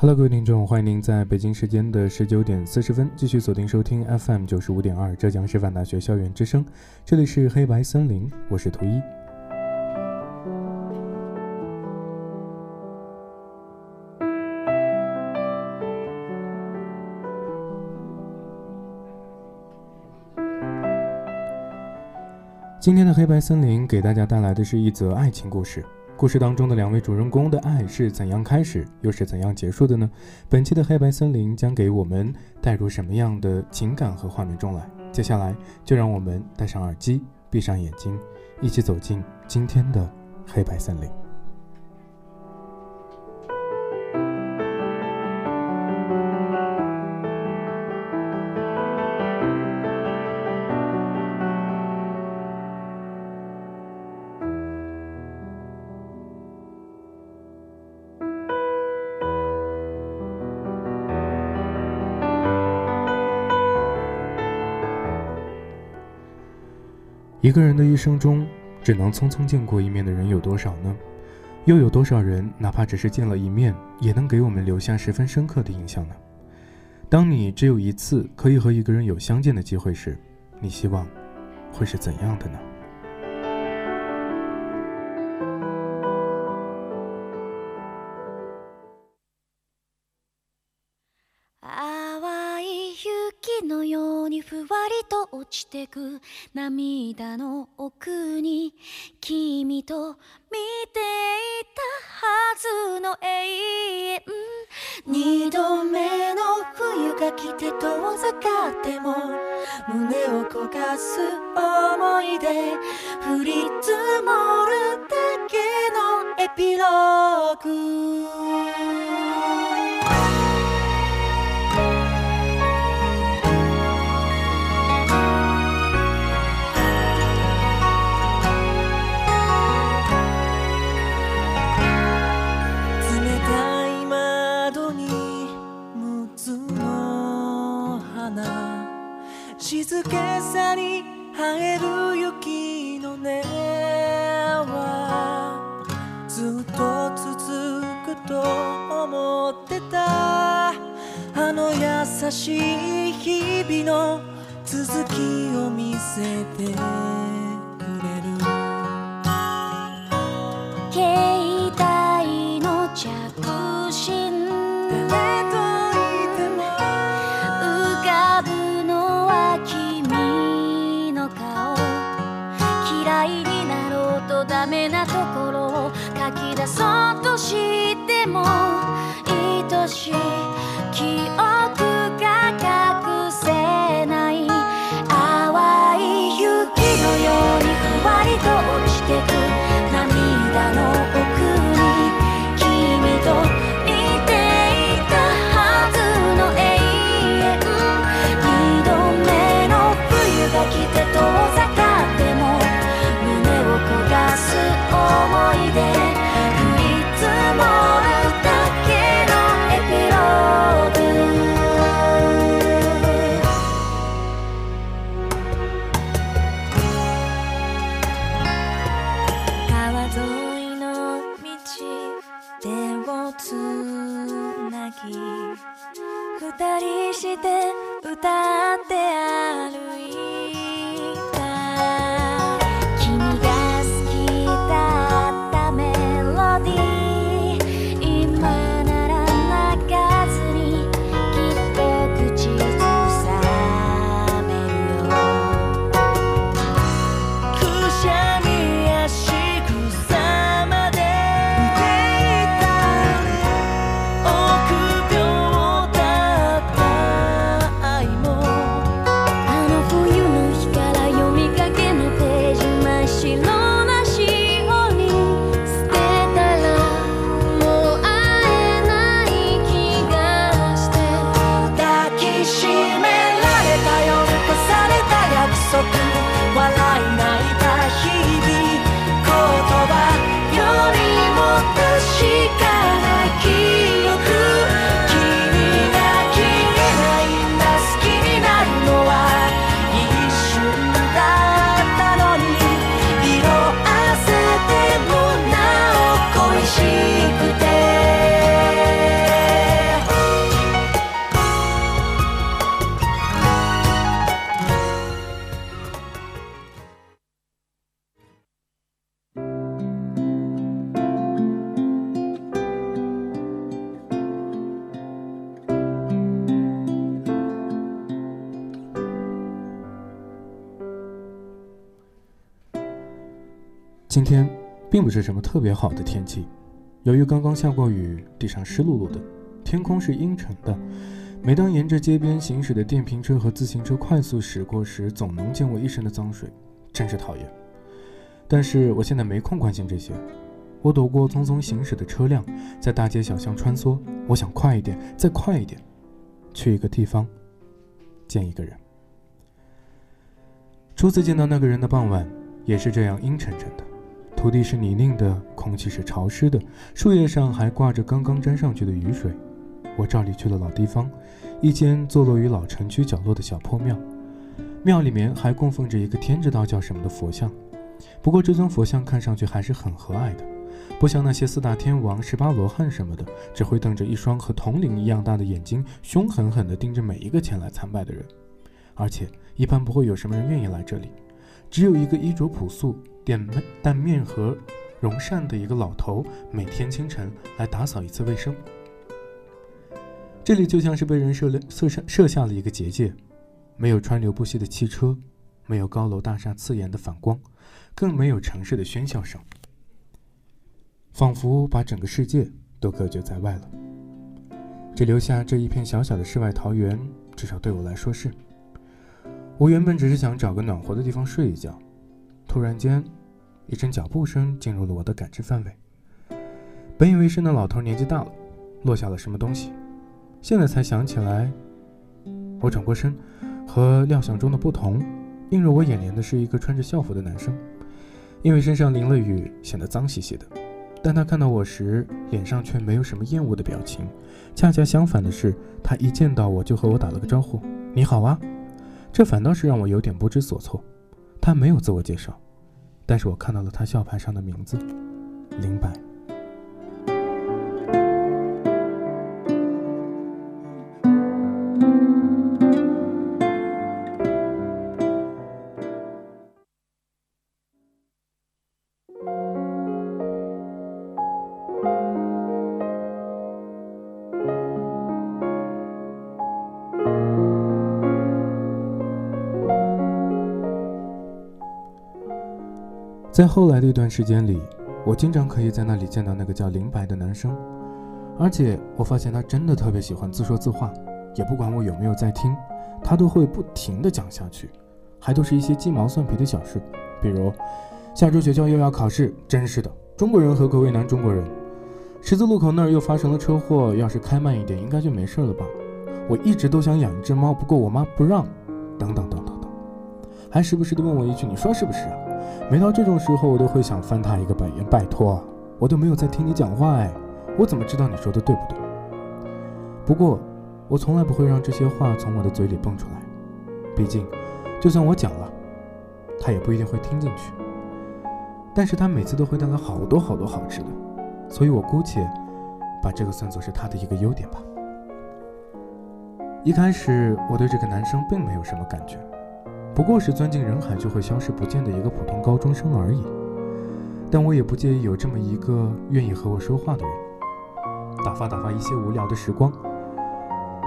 Hello，各位听众，欢迎您在北京时间的十九点四十分继续锁定收听 FM 九十五点二浙江师范大学校园之声，这里是黑白森林，我是图一。今天的黑白森林给大家带来的是一则爱情故事。故事当中的两位主人公的爱是怎样开始，又是怎样结束的呢？本期的黑白森林将给我们带入什么样的情感和画面中来？接下来就让我们戴上耳机，闭上眼睛，一起走进今天的黑白森林。一个人的一生中，只能匆匆见过一面的人有多少呢？又有多少人，哪怕只是见了一面，也能给我们留下十分深刻的印象呢？当你只有一次可以和一个人有相见的机会时，你希望会是怎样的呢？ふわりと落ちてく涙の奥に君と見ていたはずの永遠。二度目の冬が来て遠ざかっても胸を焦がす思い出降り積もるだけのエピローグ。静けさに生える雪の根はずっと続くと思ってた。あの優しい日々の続きを見せて。你是什么特别好的天气，由于刚刚下过雨，地上湿漉漉的，天空是阴沉的。每当沿着街边行驶的电瓶车和自行车快速驶过时，总能溅我一身的脏水，真是讨厌。但是我现在没空关心这些，我躲过匆匆行驶的车辆，在大街小巷穿梭。我想快一点，再快一点，去一个地方，见一个人。初次见到那个人的傍晚，也是这样阴沉沉的，土地是泥泞的，空气是潮湿的，树叶上还挂着刚刚沾上去的雨水。我照例去了老地方，一间坐落于老城区角落的小破庙，庙里面还供奉着一个天知道叫什么的佛像。不过这尊佛像看上去还是很和蔼的，不像那些四大天王、十八罗汉什么的，只会瞪着一双和铜铃一样大的眼睛，凶狠狠地盯着每一个前来参拜的人。而且一般不会有什么人愿意来这里，只有一个衣着朴素、点但面和容善的一个老头，每天清晨来打扫一次卫生。这里就像是被人设了设设设下了一个结界，没有川流不息的汽车，没有高楼大厦刺眼的反光，更没有城市的喧嚣声，仿佛把整个世界都隔绝在外了。只留下这一片小小的世外桃源，至少对我来说是。我原本只是想找个暖和的地方睡一觉，突然间，一阵脚步声进入了我的感知范围。本以为是那老头年纪大了，落下了什么东西。现在才想起来，我转过身，和料想中的不同，映入我眼帘的是一个穿着校服的男生。因为身上淋了雨，显得脏兮兮的，但他看到我时，脸上却没有什么厌恶的表情。恰恰相反的是，他一见到我就和我打了个招呼：“你好啊！”这反倒是让我有点不知所措。他没有自我介绍，但是我看到了他校牌上的名字：林白。在后来的一段时间里，我经常可以在那里见到那个叫林白的男生，而且我发现他真的特别喜欢自说自话，也不管我有没有在听，他都会不停的讲下去，还都是一些鸡毛蒜皮的小事，比如下周学校又要考试，真是的，中国人何苦为难中国人？十字路口那儿又发生了车祸，要是开慢一点，应该就没事了吧？我一直都想养一只猫，不过我妈不让，等等等等等，还时不时的问我一句：“你说是不是啊？”每到这种时候，我都会想翻他一个白眼。拜托，我都没有在听你讲话哎，我怎么知道你说的对不对？不过，我从来不会让这些话从我的嘴里蹦出来。毕竟，就算我讲了，他也不一定会听进去。但是他每次都会带来好多好多好吃的，所以我姑且把这个算作是他的一个优点吧。一开始，我对这个男生并没有什么感觉。不过是钻进人海就会消失不见的一个普通高中生而已，但我也不介意有这么一个愿意和我说话的人，打发打发一些无聊的时光。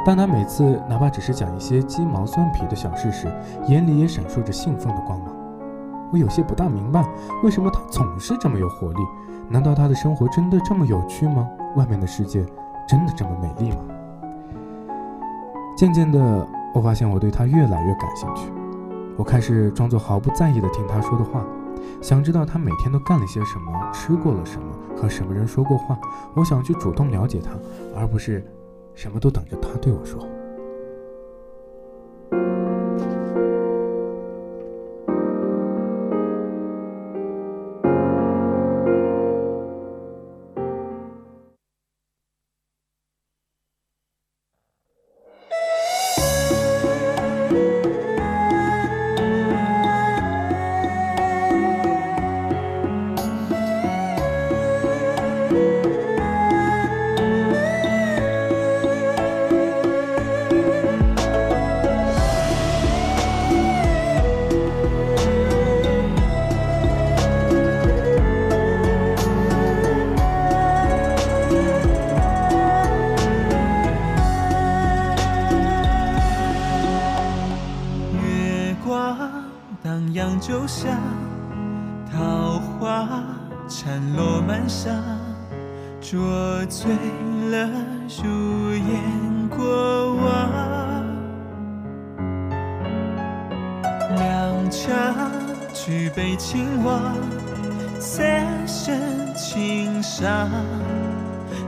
当他每次哪怕只是讲一些鸡毛蒜皮的小事时，眼里也闪烁着兴奋的光芒。我有些不大明白，为什么他总是这么有活力？难道他的生活真的这么有趣吗？外面的世界真的这么美丽吗？渐渐的，我发现我对他越来越感兴趣。我开始装作毫不在意的听他说的话，想知道他每天都干了些什么，吃过了什么，和什么人说过话。我想去主动了解他，而不是什么都等着他对我说。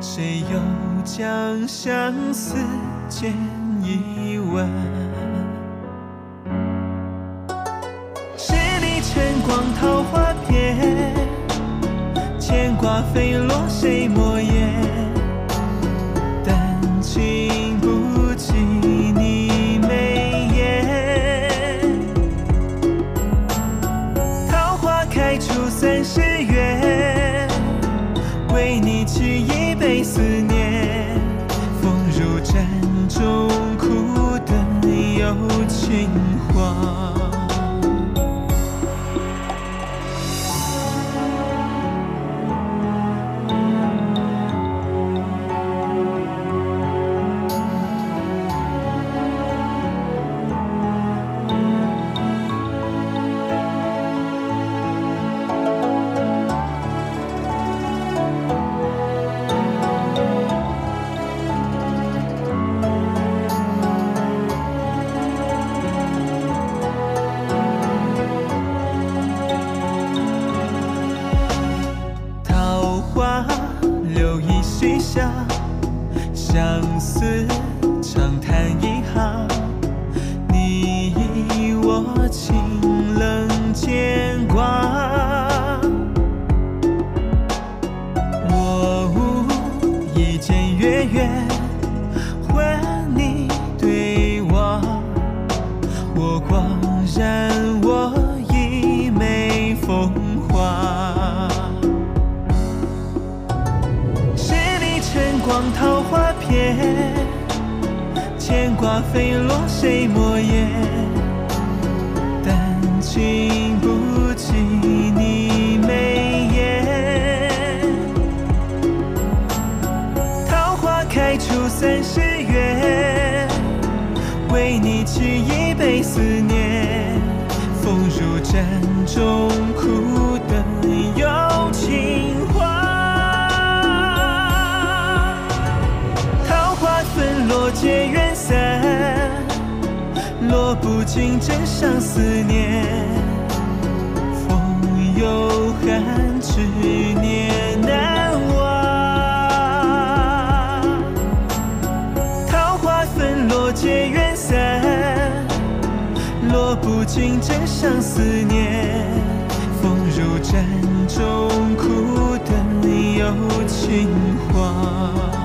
谁又将相思剪一弯？十里晨光桃花片，牵挂飞落谁墨砚？但情不及你眉眼。桃花开出三十情。光桃花片，牵挂飞落谁墨砚？但情不及你眉眼。桃花开出三十月，为你沏一杯思念。风入盏中，苦等有情落皆缘散，落不尽真上思念。风有寒，执念难忘。桃花纷落皆缘散，落不尽真上思念。风入盏中，苦等有情话。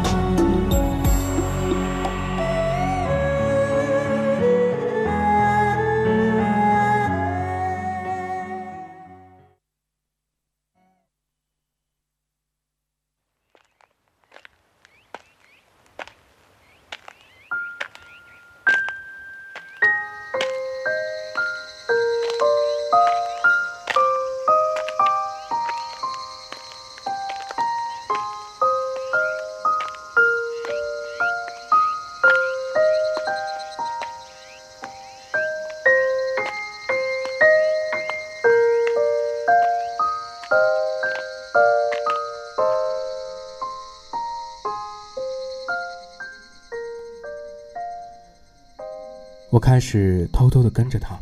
我开始偷偷地跟着他。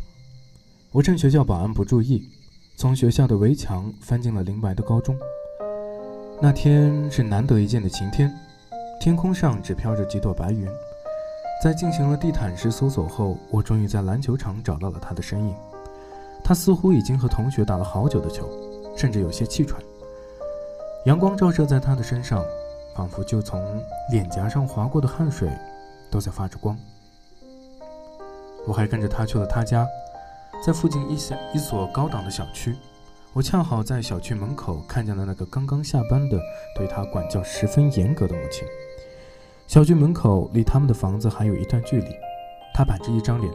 我趁学校保安不注意，从学校的围墙翻进了林白的高中。那天是难得一见的晴天，天空上只飘着几朵白云。在进行了地毯式搜索后，我终于在篮球场找到了他的身影。他似乎已经和同学打了好久的球，甚至有些气喘。阳光照射在他的身上，仿佛就从脸颊上划过的汗水都在发着光。我还跟着他去了他家，在附近一小一所高档的小区。我恰好在小区门口看见了那个刚刚下班的、对他管教十分严格的母亲。小区门口离他们的房子还有一段距离。他板着一张脸，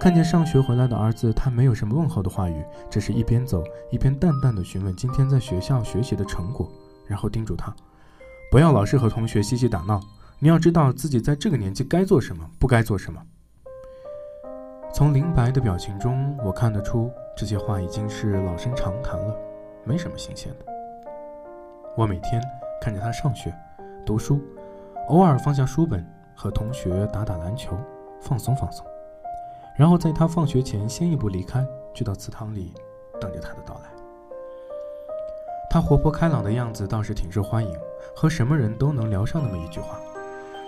看见上学回来的儿子，他没有什么问候的话语，只是一边走一边淡淡的询问今天在学校学习的成果，然后叮嘱他，不要老是和同学嬉戏打闹，你要知道自己在这个年纪该做什么，不该做什么。从林白的表情中，我看得出这些话已经是老生常谈了。没什么新鲜的。我每天看着他上学、读书，偶尔放下书本和同学打打篮球，放松放松，然后在他放学前先一步离开，去到祠堂里等着他的到来。他活泼开朗的样子倒是挺受欢迎，和什么人都能聊上那么一句话。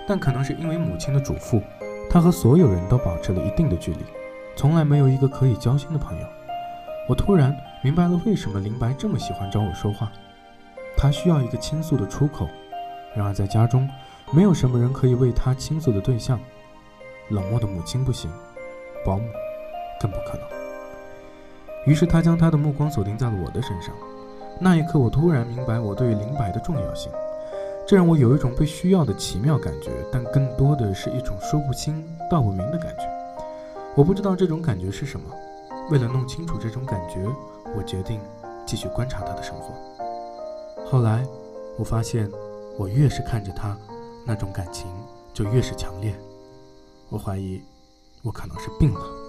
但可能是因为母亲的嘱咐，他和所有人都保持了一定的距离，从来没有一个可以交心的朋友。我突然明白了为什么林白这么喜欢找我说话，他需要一个倾诉的出口。然而在家中，没有什么人可以为他倾诉的对象。冷漠的母亲不行，保姆更不可能。于是他将他的目光锁定在了我的身上。那一刻，我突然明白我对林白的重要性，这让我有一种被需要的奇妙感觉，但更多的是一种说不清道不明的感觉。我不知道这种感觉是什么。为了弄清楚这种感觉，我决定继续观察他的生活。后来，我发现，我越是看着他，那种感情就越是强烈。我怀疑，我可能是病了。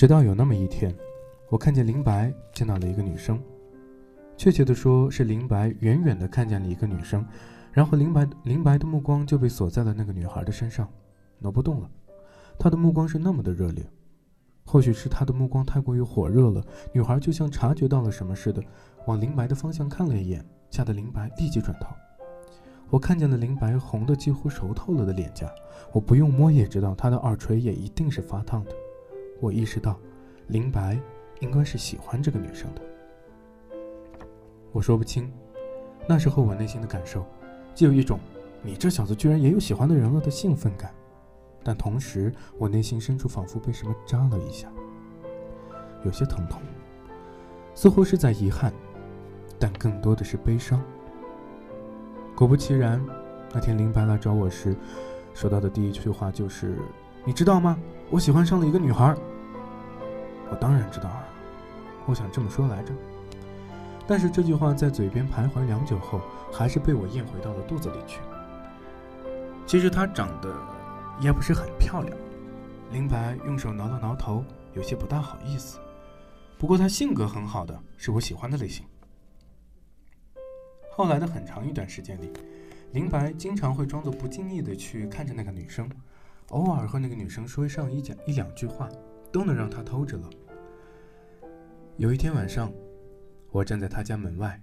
直到有那么一天，我看见林白见到了一个女生，确切的说是林白远远的看见了一个女生，然后林白林白的目光就被锁在了那个女孩的身上，挪不动了。他的目光是那么的热烈，或许是他的目光太过于火热了，女孩就像察觉到了什么似的，往林白的方向看了一眼，吓得林白立即转头。我看见了林白红的几乎熟透了的脸颊，我不用摸也知道他的耳垂也一定是发烫的。我意识到，林白应该是喜欢这个女生的。我说不清，那时候我内心的感受，既有一种“你这小子居然也有喜欢的人了”的兴奋感，但同时我内心深处仿佛被什么扎了一下，有些疼痛，似乎是在遗憾，但更多的是悲伤。果不其然，那天林白来找我时，说到的第一句话就是：“你知道吗？我喜欢上了一个女孩。”我当然知道啊，我想这么说来着。但是这句话在嘴边徘徊良久后，还是被我咽回到了肚子里去。其实她长得也不是很漂亮，林白用手挠了挠头，有些不大好意思。不过她性格很好的，是我喜欢的类型。后来的很长一段时间里，林白经常会装作不经意的去看着那个女生，偶尔和那个女生说上一讲一两句话，都能让她偷着乐。有一天晚上，我站在他家门外，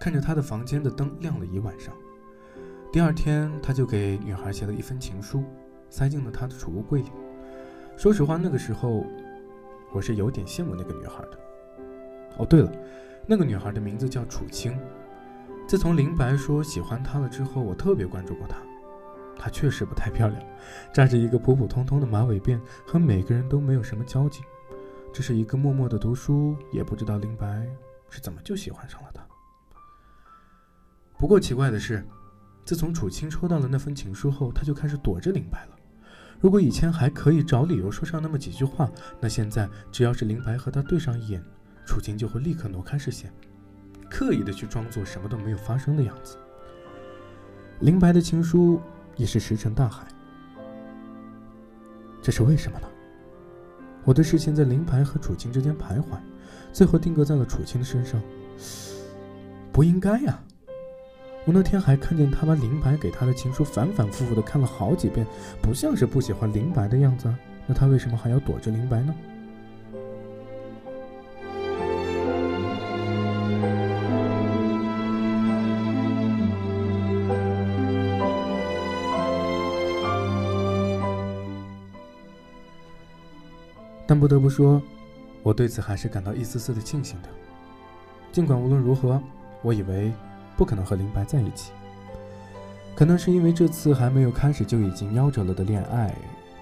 看着他的房间的灯亮了一晚上。第二天，他就给女孩写了一封情书，塞进了他的储物柜里。说实话，那个时候我是有点羡慕那个女孩的。哦，对了，那个女孩的名字叫楚青。自从林白说喜欢她了之后，我特别关注过她。她确实不太漂亮，扎着一个普普通通的马尾辫，和每个人都没有什么交集。只是一个默默的读书，也不知道林白是怎么就喜欢上了她。不过奇怪的是，自从楚青抽到了那封情书后，他就开始躲着林白了。如果以前还可以找理由说上那么几句话，那现在只要是林白和他对上眼，楚青就会立刻挪开视线。刻意的去装作什么都没有发生的样子。林白的情书也是石沉大海，这是为什么呢？我的视线在林白和楚青之间徘徊，最后定格在了楚青的身上。不应该呀！我那天还看见他把林白给他的情书反反复复的看了好几遍，不像是不喜欢林白的样子啊。那他为什么还要躲着林白呢？但不得不说，我对此还是感到一丝丝的庆幸的。尽管无论如何，我以为不可能和林白在一起。可能是因为这次还没有开始就已经夭折了的恋爱，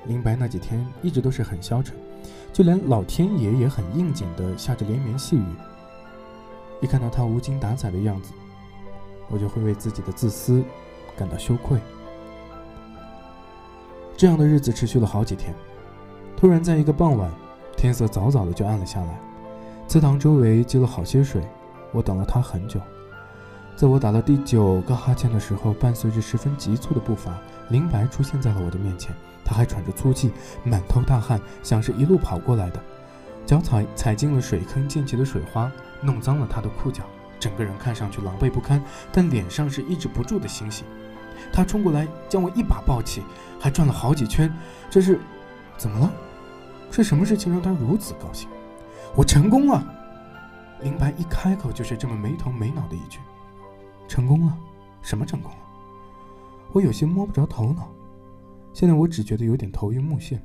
林白那几天一直都是很消沉，就连老天爷也很应景的下着连绵细雨。一看到他无精打采的样子，我就会为自己的自私感到羞愧。这样的日子持续了好几天。突然，在一个傍晚，天色早早的就暗了下来，祠堂周围积了好些水。我等了他很久，在我打了第九个哈欠的时候，伴随着十分急促的步伐，林白出现在了我的面前。他还喘着粗气，满头大汗，像是一路跑过来的。脚踩踩进了水坑溅起的水花，弄脏了他的裤脚，整个人看上去狼狈不堪，但脸上是抑制不住的欣喜。他冲过来将我一把抱起，还转了好几圈。这是怎么了？是什么事情让他如此高兴？我成功了！林白一开口就是这么没头没脑的一句：“成功了？什么成功了？”我有些摸不着头脑。现在我只觉得有点头晕目眩。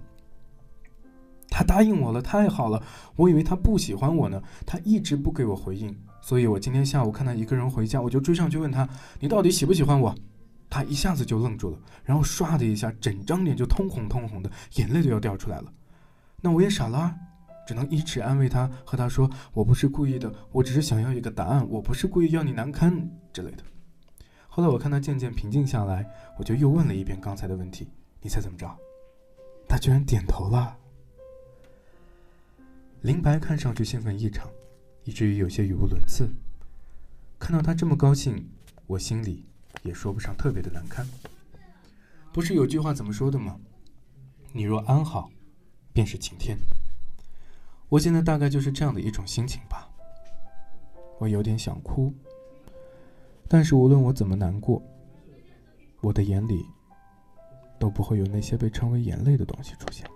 他答应我了，太好了！我以为他不喜欢我呢，他一直不给我回应，所以我今天下午看他一个人回家，我就追上去问他：“你到底喜不喜欢我？”他一下子就愣住了，然后唰的一下，整张脸就通红通红的，眼泪都要掉出来了。那我也傻了，只能一直安慰他，和他说：“我不是故意的，我只是想要一个答案，我不是故意要你难堪之类的。”后来我看他渐渐平静下来，我就又问了一遍刚才的问题：“你猜怎么着？”他居然点头了。林白看上去兴奋异常，以至于有些语无伦次。看到他这么高兴，我心里也说不上特别的难堪。不是有句话怎么说的吗？你若安好。便是晴天。我现在大概就是这样的一种心情吧。我有点想哭，但是无论我怎么难过，我的眼里都不会有那些被称为眼泪的东西出现。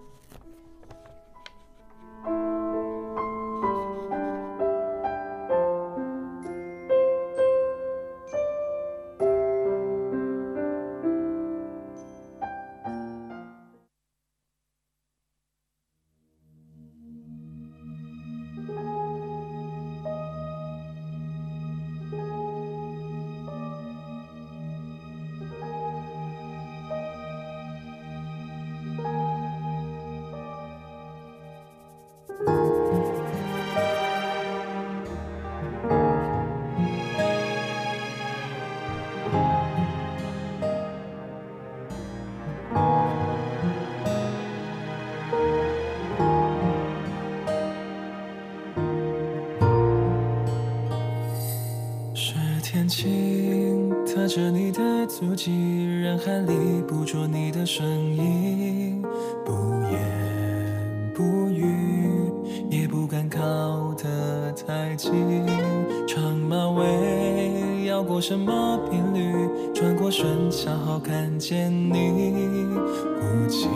太近。长马尾，要过什么频率？转过身，恰好看见你，忽近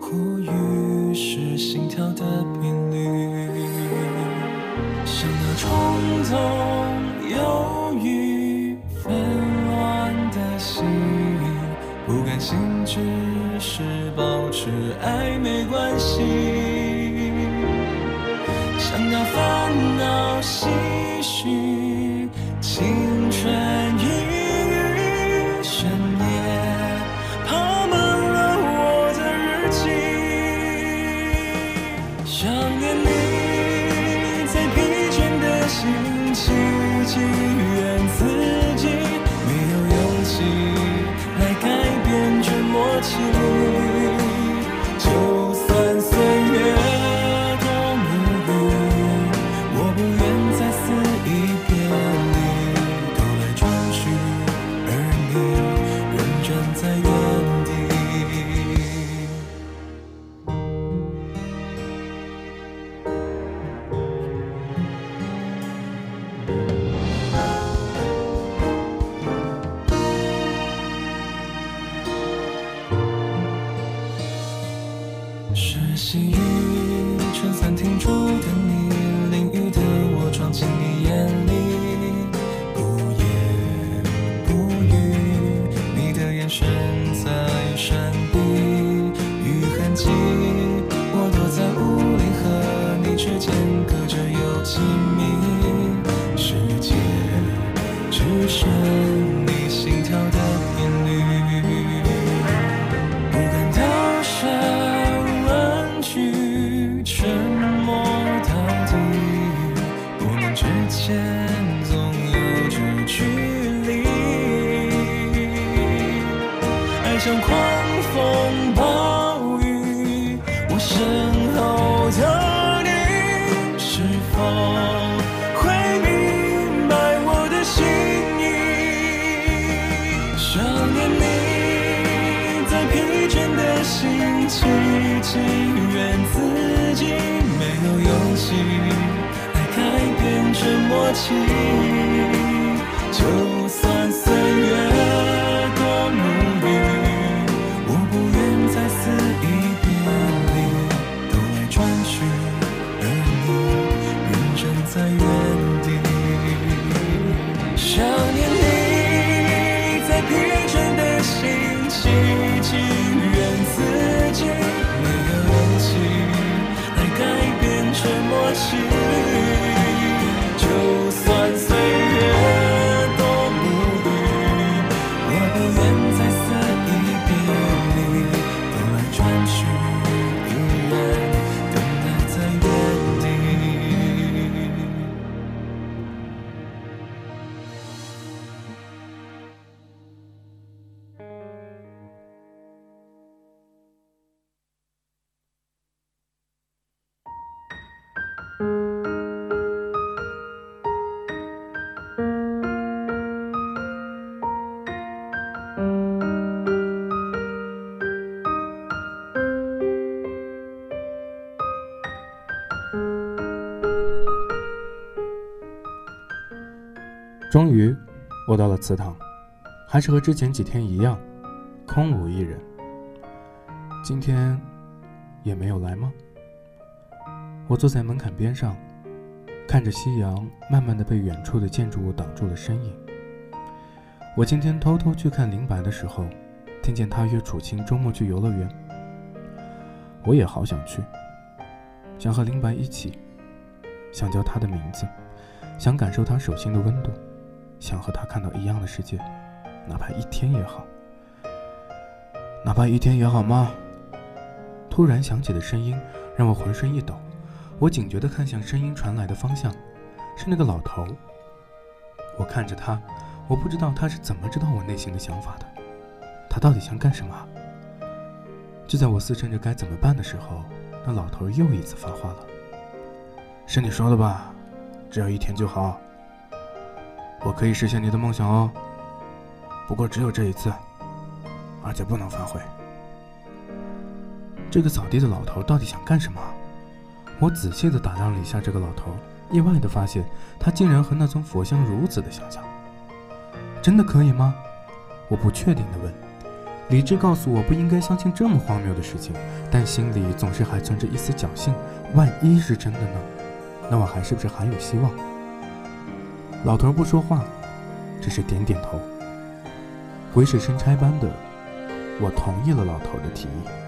忽远，是心跳的频率。想要冲动、犹豫、纷乱的心，不甘心只是保持暧昧我到了祠堂，还是和之前几天一样，空无一人。今天也没有来吗？我坐在门槛边上，看着夕阳慢慢的被远处的建筑物挡住了身影。我今天偷偷去看林白的时候，听见他约楚青周末去游乐园。我也好想去，想和林白一起，想叫他的名字，想感受他手心的温度，想和他看到一样的世界，哪怕一天也好，哪怕一天也好吗？突然响起的声音让我浑身一抖，我警觉地看向声音传来的方向，是那个老头。我看着他，我不知道他是怎么知道我内心的想法的，他到底想干什么？就在我思忖着该怎么办的时候，那老头又一次发话了：“是你说的吧？只要一天就好。”我可以实现你的梦想哦，不过只有这一次，而且不能反悔。这个扫地的老头到底想干什么？我仔细的打量了一下这个老头，意外的发现他竟然和那尊佛像如此的相像。真的可以吗？我不确定的问。理智告诉我不应该相信这么荒谬的事情，但心里总是还存着一丝侥幸，万一是真的呢？那我还是不是还有希望？老头不说话，只是点点头。鬼使神差般的，我同意了老头的提议。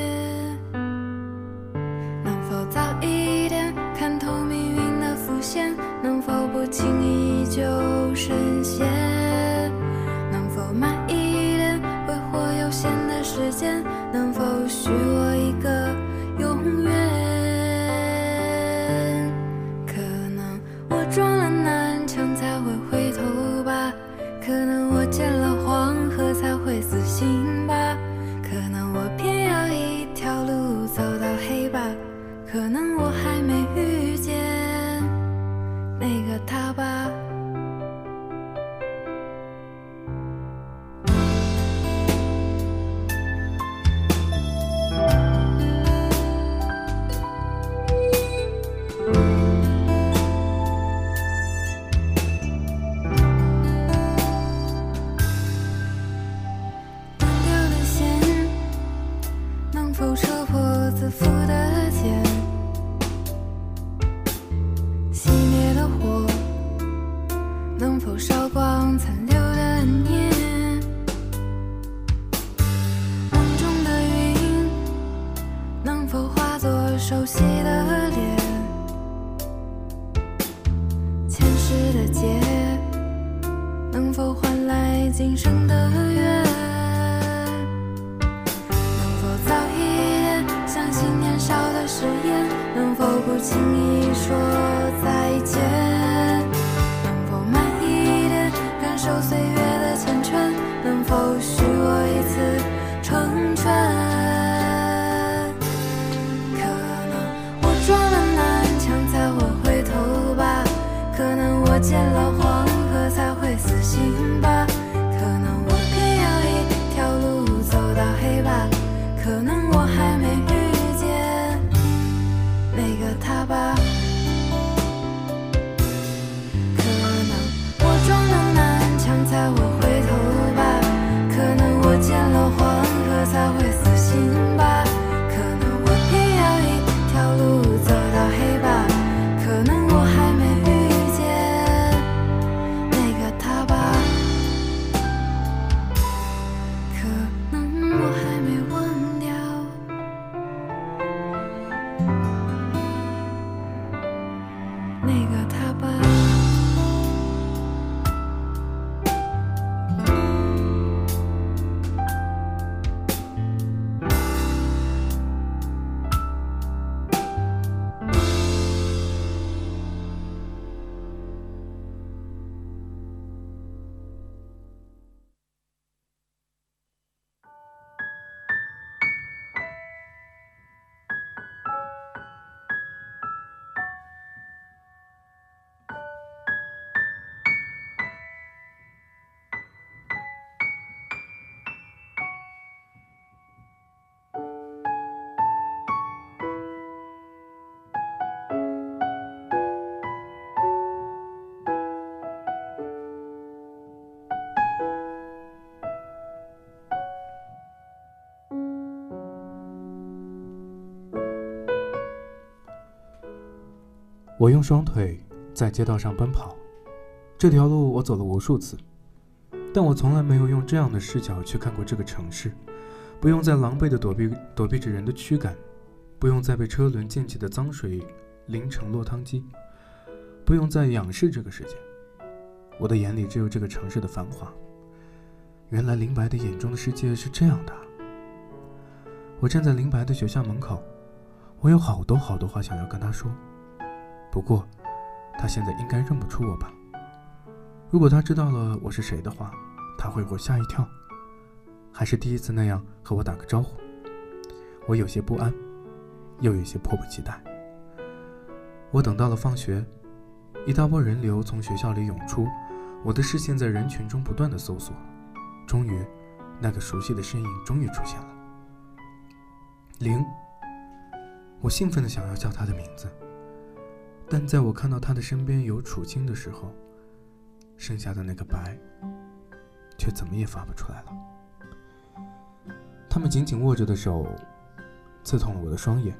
我还没遇见那个他吧。我用双腿在街道上奔跑，这条路我走了无数次，但我从来没有用这样的视角去看过这个城市。不用再狼狈地躲避躲避着人的驱赶，不用再被车轮溅起的脏水淋成落汤鸡，不用再仰视这个世界。我的眼里只有这个城市的繁华。原来林白的眼中的世界是这样的。我站在林白的学校门口，我有好多好多话想要跟他说。不过，他现在应该认不出我吧？如果他知道了我是谁的话，他会不会吓一跳？还是第一次那样和我打个招呼，我有些不安，又有些迫不及待。我等到了放学，一大波人流从学校里涌出，我的视线在人群中不断的搜索，终于，那个熟悉的身影终于出现了。林，我兴奋的想要叫他的名字，但在我看到他的身边有楚青的时候，剩下的那个白，却怎么也发不出来了。他们紧紧握着的手，刺痛了我的双眼。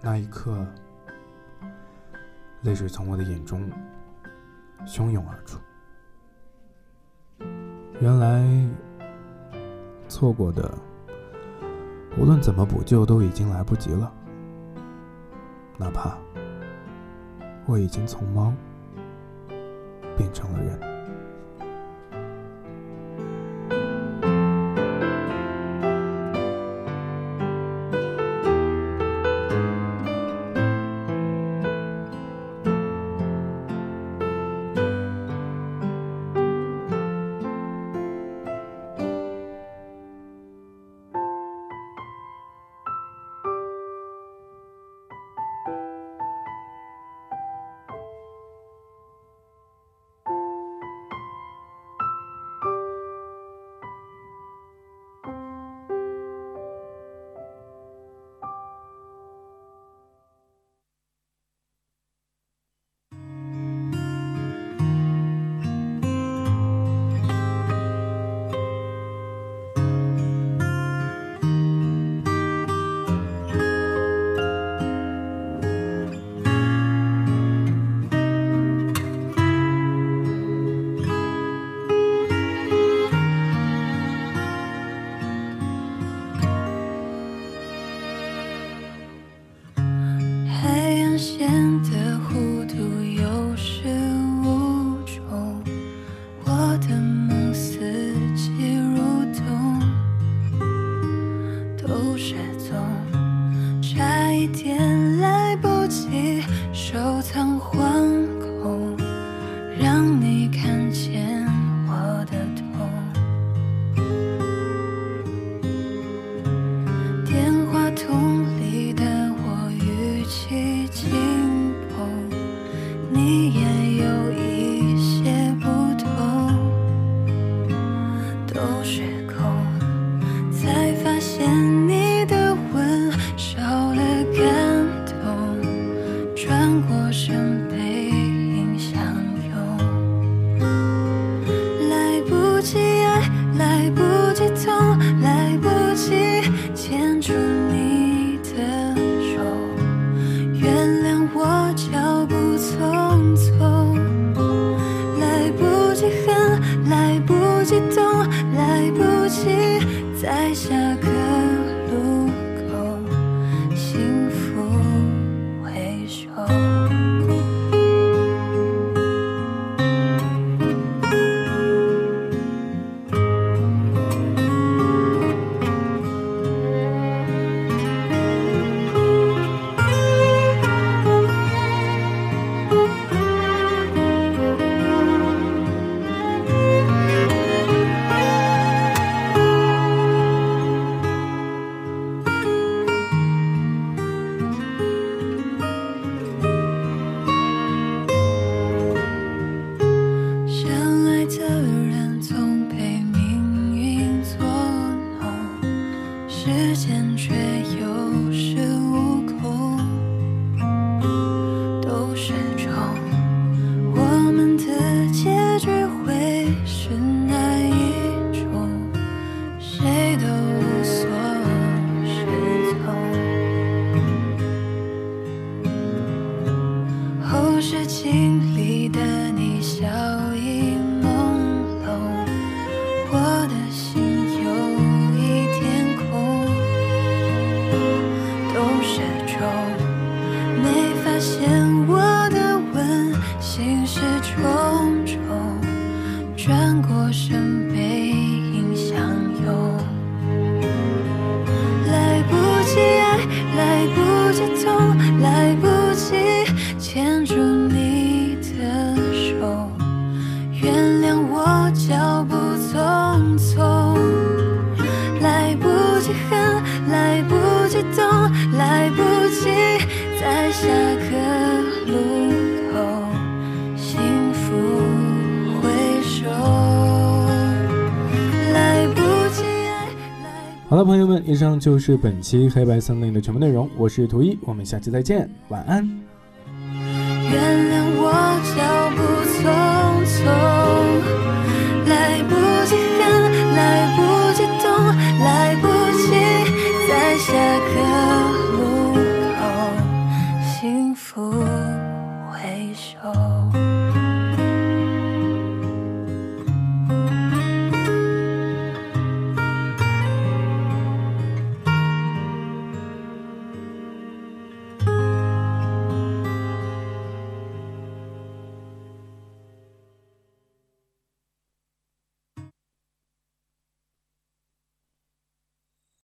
那一刻，泪水从我的眼中汹涌而出。原来，错过的，无论怎么补救，都已经来不及了。哪怕我已经从猫变成了人。下课心事重重转过身了，朋友们，以上就是本期黑白森林的全部内容。我是图一，我们下期再见，晚安。原谅我脚步匆匆。